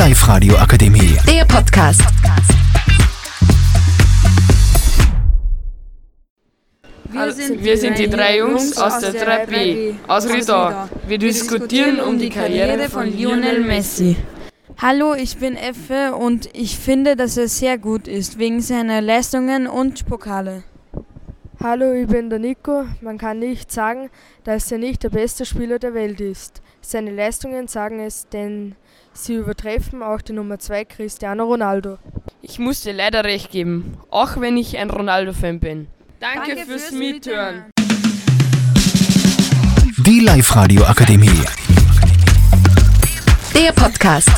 Live-Radio Akademie. Der Podcast. Wir sind, wir sind die drei Jungs aus der 3B aus Riedau. Wir diskutieren um die Karriere von Lionel Messi. Hallo, ich bin Effe und ich finde, dass er sehr gut ist, wegen seiner Leistungen und Pokale. Hallo, ich bin der Nico. Man kann nicht sagen, dass er nicht der beste Spieler der Welt ist. Seine Leistungen sagen es, denn sie übertreffen auch die Nummer 2 Cristiano Ronaldo. Ich muss dir leider recht geben, auch wenn ich ein Ronaldo-Fan bin. Danke, Danke fürs fürs Mithören. Die Live-Radio Akademie. Der Podcast.